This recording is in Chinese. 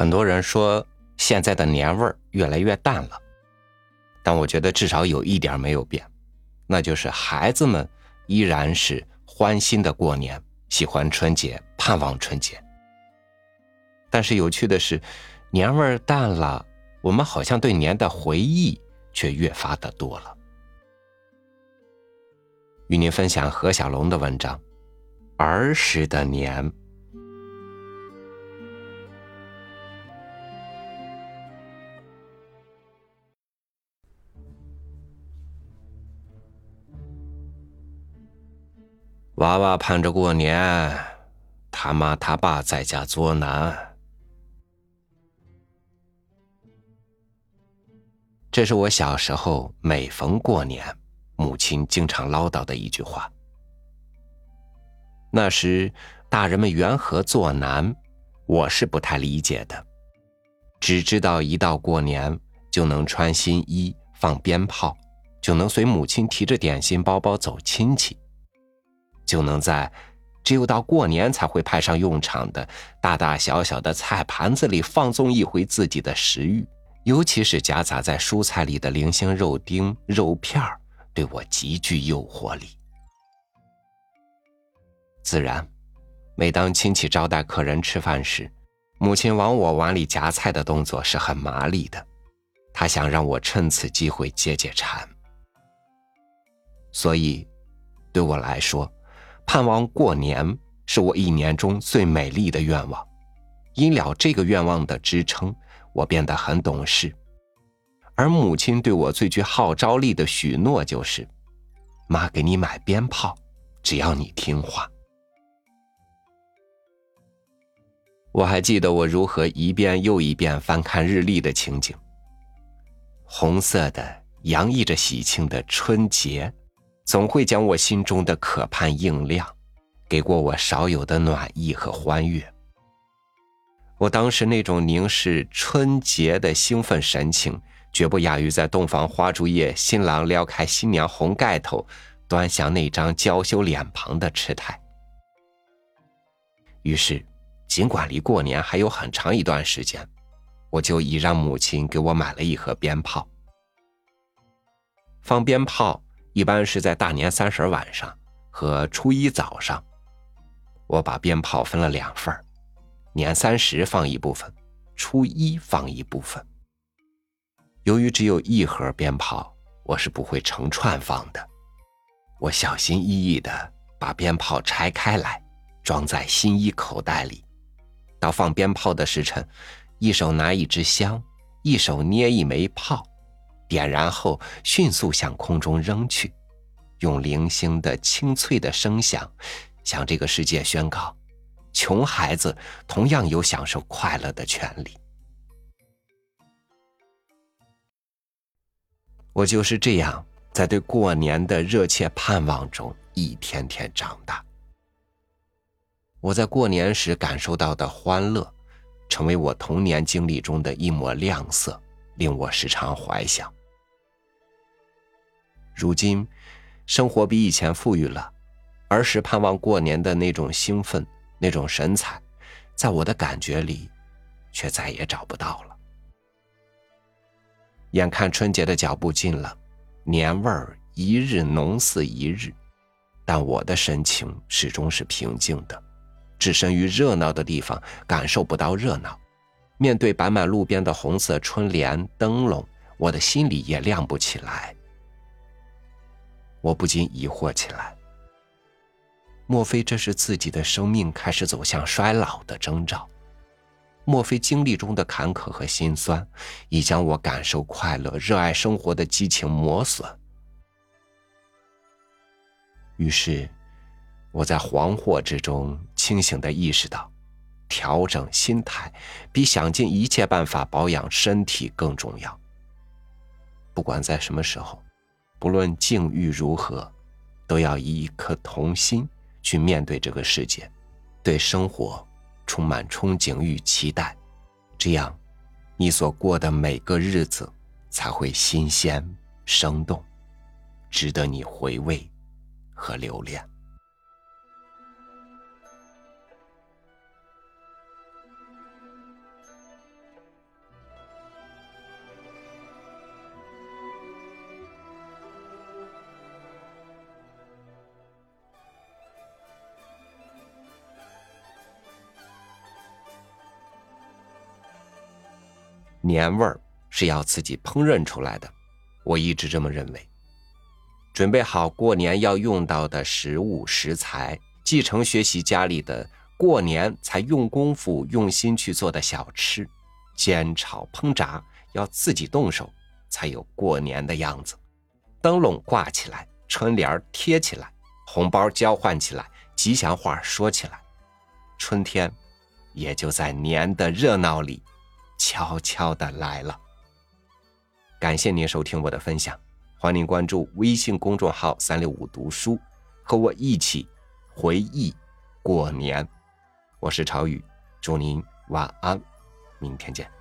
很多人说现在的年味儿越来越淡了，但我觉得至少有一点没有变，那就是孩子们依然是欢欣的过年，喜欢春节，盼望春节。但是有趣的是，年味儿淡了，我们好像对年的回忆却越发的多了。与您分享何小龙的文章《儿时的年》。娃娃盼着过年，他妈他爸在家作难。这是我小时候每逢过年，母亲经常唠叨的一句话。那时大人们缘何作难，我是不太理解的，只知道一到过年就能穿新衣、放鞭炮，就能随母亲提着点心包包走亲戚。就能在只有到过年才会派上用场的大大小小的菜盘子里放纵一回自己的食欲，尤其是夹杂在蔬菜里的零星肉丁、肉片儿对我极具诱惑力。自然，每当亲戚招待客人吃饭时，母亲往我碗里夹菜的动作是很麻利的，她想让我趁此机会解解馋。所以，对我来说，盼望过年是我一年中最美丽的愿望，因了这个愿望的支撑，我变得很懂事。而母亲对我最具号召力的许诺就是：“妈给你买鞭炮，只要你听话。”我还记得我如何一遍又一遍翻看日历的情景。红色的，洋溢着喜庆的春节。总会将我心中的渴盼映亮，给过我少有的暖意和欢悦。我当时那种凝视春节的兴奋神情，绝不亚于在洞房花烛夜，新郎撩开新娘红盖头，端详那张娇羞脸庞的痴态。于是，尽管离过年还有很长一段时间，我就已让母亲给我买了一盒鞭炮，放鞭炮。一般是在大年三十晚上和初一早上，我把鞭炮分了两份年三十放一部分，初一放一部分。由于只有一盒鞭炮，我是不会成串放的。我小心翼翼的把鞭炮拆开来，装在新衣口袋里。到放鞭炮的时辰，一手拿一支香，一手捏一枚炮。点燃后，迅速向空中扔去，用零星的清脆的声响，向这个世界宣告：穷孩子同样有享受快乐的权利。我就是这样，在对过年的热切盼望中一天天长大。我在过年时感受到的欢乐，成为我童年经历中的一抹亮色，令我时常怀想。如今，生活比以前富裕了，儿时盼望过年的那种兴奋、那种神采，在我的感觉里，却再也找不到了。眼看春节的脚步近了，年味儿一日浓似一日，但我的神情始终是平静的，置身于热闹的地方，感受不到热闹。面对摆满路边的红色春联、灯笼，我的心里也亮不起来。我不禁疑惑起来：莫非这是自己的生命开始走向衰老的征兆？莫非经历中的坎坷和心酸，已将我感受快乐、热爱生活的激情磨损？于是，我在惶惑之中清醒的意识到，调整心态比想尽一切办法保养身体更重要。不管在什么时候。不论境遇如何，都要以一颗童心去面对这个世界，对生活充满憧憬与期待，这样，你所过的每个日子才会新鲜生动，值得你回味和留恋。年味儿是要自己烹饪出来的，我一直这么认为。准备好过年要用到的食物食材，继承学习家里的过年才用功夫用心去做的小吃，煎炒烹炸要自己动手，才有过年的样子。灯笼挂起来，春联贴起来，红包交换起来，吉祥话说起来，春天也就在年的热闹里悄悄的来了。感谢您收听我的分享，欢迎关注微信公众号“三六五读书”，和我一起回忆过年。我是朝雨，祝您晚安，明天见。